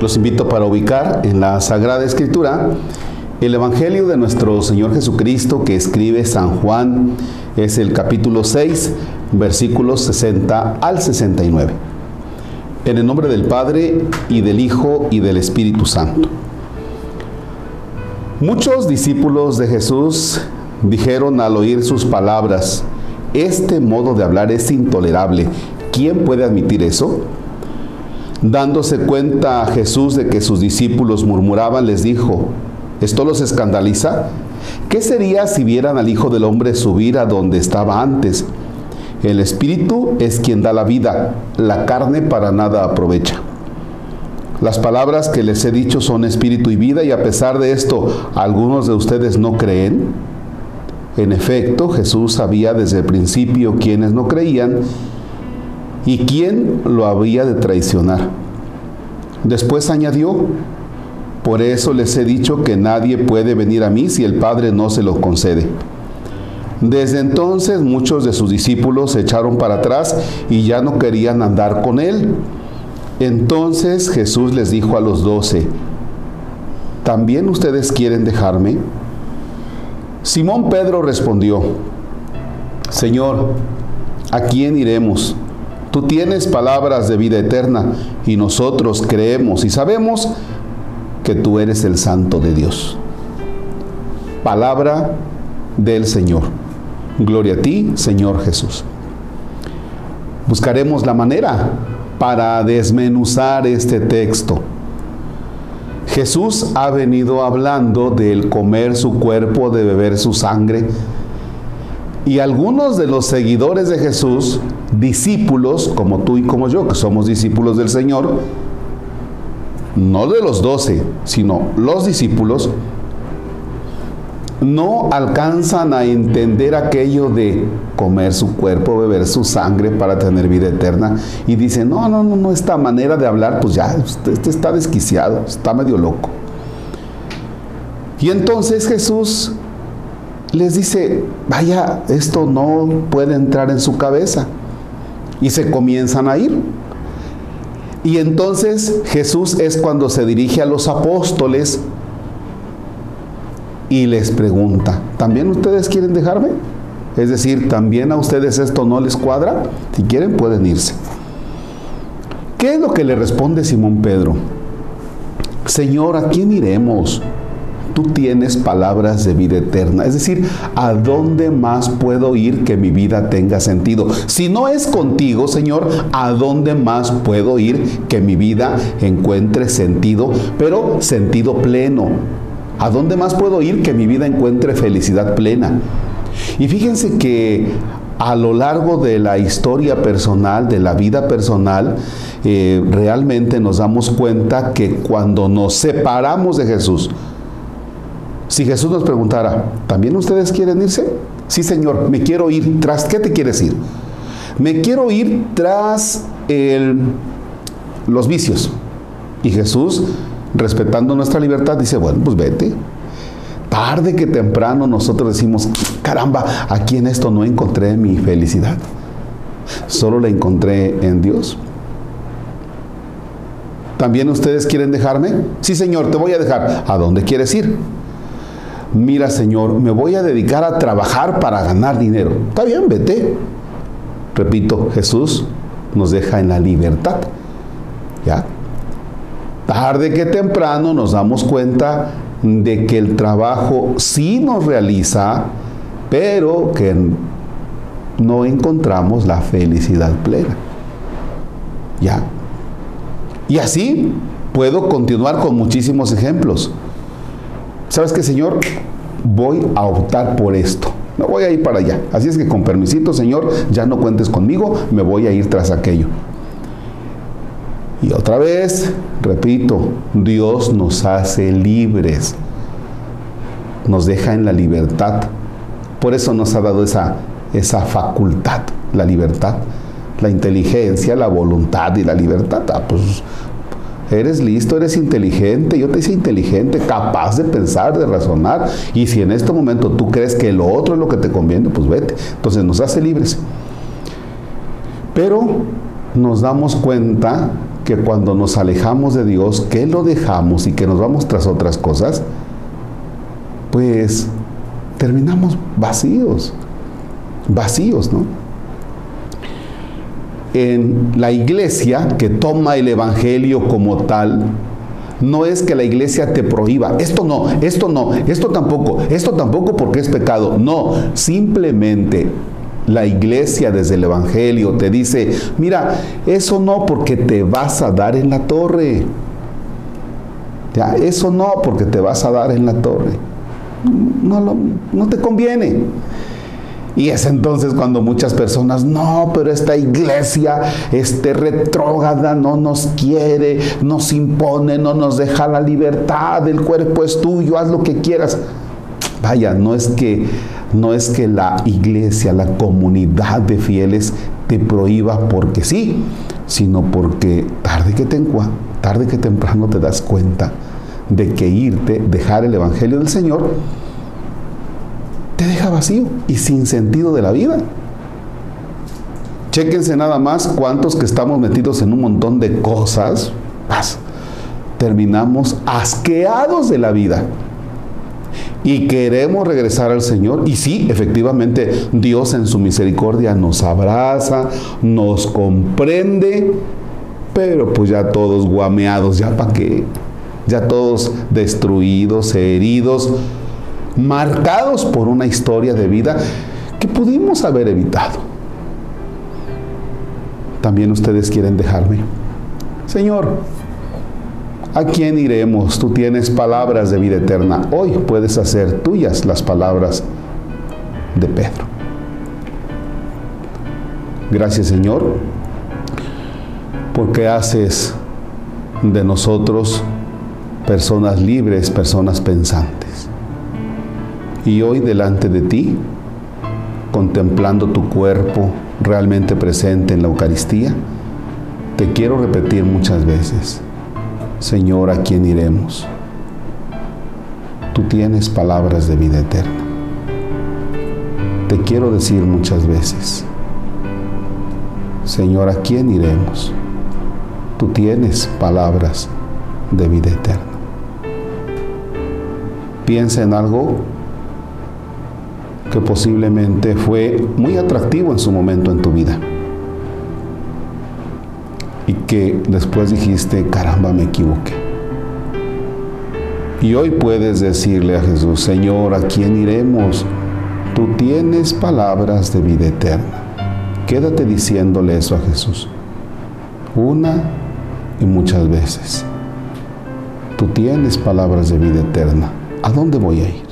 Los invito para ubicar en la Sagrada Escritura el Evangelio de nuestro Señor Jesucristo que escribe San Juan, es el capítulo 6, versículos 60 al 69. En el nombre del Padre y del Hijo y del Espíritu Santo. Muchos discípulos de Jesús dijeron al oír sus palabras, este modo de hablar es intolerable. ¿Quién puede admitir eso? Dándose cuenta a Jesús de que sus discípulos murmuraban, les dijo, ¿esto los escandaliza? ¿Qué sería si vieran al Hijo del Hombre subir a donde estaba antes? El Espíritu es quien da la vida, la carne para nada aprovecha. Las palabras que les he dicho son espíritu y vida y a pesar de esto, ¿algunos de ustedes no creen? En efecto, Jesús sabía desde el principio quienes no creían y quién lo había de traicionar. Después añadió, por eso les he dicho que nadie puede venir a mí si el Padre no se lo concede. Desde entonces muchos de sus discípulos se echaron para atrás y ya no querían andar con él. Entonces Jesús les dijo a los doce, ¿también ustedes quieren dejarme? Simón Pedro respondió, Señor, ¿a quién iremos? Tú tienes palabras de vida eterna y nosotros creemos y sabemos que tú eres el santo de Dios. Palabra del Señor. Gloria a ti, Señor Jesús. Buscaremos la manera para desmenuzar este texto. Jesús ha venido hablando del comer su cuerpo, de beber su sangre. Y algunos de los seguidores de Jesús discípulos, como tú y como yo, que somos discípulos del Señor, no de los doce, sino los discípulos, no alcanzan a entender aquello de comer su cuerpo, beber su sangre para tener vida eterna. Y dicen, no, no, no, no, esta manera de hablar, pues ya, este está desquiciado, está medio loco. Y entonces Jesús les dice, vaya, esto no puede entrar en su cabeza y se comienzan a ir. Y entonces Jesús es cuando se dirige a los apóstoles y les pregunta, ¿también ustedes quieren dejarme? Es decir, ¿también a ustedes esto no les cuadra? Si quieren pueden irse. ¿Qué es lo que le responde Simón Pedro? Señor, ¿a quién iremos? Tú tienes palabras de vida eterna. Es decir, ¿a dónde más puedo ir que mi vida tenga sentido? Si no es contigo, Señor, ¿a dónde más puedo ir que mi vida encuentre sentido, pero sentido pleno? ¿A dónde más puedo ir que mi vida encuentre felicidad plena? Y fíjense que a lo largo de la historia personal, de la vida personal, eh, realmente nos damos cuenta que cuando nos separamos de Jesús, si Jesús nos preguntara, ¿también ustedes quieren irse? Sí, Señor, me quiero ir. ¿Tras qué te quieres ir? Me quiero ir tras los vicios. Y Jesús, respetando nuestra libertad, dice, bueno, pues vete. Tarde que temprano nosotros decimos, caramba, aquí en esto no encontré mi felicidad. Solo la encontré en Dios. ¿También ustedes quieren dejarme? Sí, Señor, te voy a dejar. ¿A dónde quieres ir? Mira Señor, me voy a dedicar a trabajar para ganar dinero. Está bien, vete. Repito, Jesús nos deja en la libertad. ¿Ya? Tarde que temprano nos damos cuenta de que el trabajo sí nos realiza, pero que no encontramos la felicidad plena. ¿Ya? Y así puedo continuar con muchísimos ejemplos. ¿Sabes qué, Señor? Voy a optar por esto. No voy a ir para allá. Así es que con permisito, Señor, ya no cuentes conmigo, me voy a ir tras aquello. Y otra vez, repito, Dios nos hace libres. Nos deja en la libertad. Por eso nos ha dado esa, esa facultad, la libertad, la inteligencia, la voluntad y la libertad. Ah, pues Eres listo, eres inteligente, yo te hice inteligente, capaz de pensar, de razonar. Y si en este momento tú crees que lo otro es lo que te conviene, pues vete. Entonces nos hace libres. Pero nos damos cuenta que cuando nos alejamos de Dios, que lo dejamos y que nos vamos tras otras cosas, pues terminamos vacíos, vacíos, ¿no? En la iglesia que toma el Evangelio como tal, no es que la iglesia te prohíba, esto no, esto no, esto tampoco, esto tampoco porque es pecado, no, simplemente la iglesia desde el Evangelio te dice, mira, eso no porque te vas a dar en la torre. Ya, eso no porque te vas a dar en la torre. No, no te conviene. Y es entonces cuando muchas personas, no, pero esta iglesia, este retrógrada, no nos quiere, nos impone, no nos deja la libertad, el cuerpo es tuyo, haz lo que quieras. Vaya, no es que no es que la iglesia, la comunidad de fieles te prohíba porque sí, sino porque tarde que, tarde que temprano te das cuenta de que irte, dejar el Evangelio del Señor, te deja vacío y sin sentido de la vida. Chéquense nada más cuántos que estamos metidos en un montón de cosas, terminamos asqueados de la vida y queremos regresar al Señor. Y sí, efectivamente, Dios en su misericordia nos abraza, nos comprende, pero pues ya todos guameados, ya para qué, ya todos destruidos, heridos, marcados por una historia de vida que pudimos haber evitado. También ustedes quieren dejarme. Señor, ¿A quién iremos? Tú tienes palabras de vida eterna. Hoy puedes hacer tuyas las palabras de Pedro. Gracias Señor, porque haces de nosotros personas libres, personas pensantes. Y hoy delante de ti, contemplando tu cuerpo realmente presente en la Eucaristía, te quiero repetir muchas veces Señor, ¿a quién iremos? Tú tienes palabras de vida eterna. Te quiero decir muchas veces, Señor, ¿a quién iremos? Tú tienes palabras de vida eterna. Piensa en algo posiblemente fue muy atractivo en su momento en tu vida y que después dijiste, caramba, me equivoqué. Y hoy puedes decirle a Jesús, Señor, ¿a quién iremos? Tú tienes palabras de vida eterna. Quédate diciéndole eso a Jesús. Una y muchas veces. Tú tienes palabras de vida eterna. ¿A dónde voy a ir?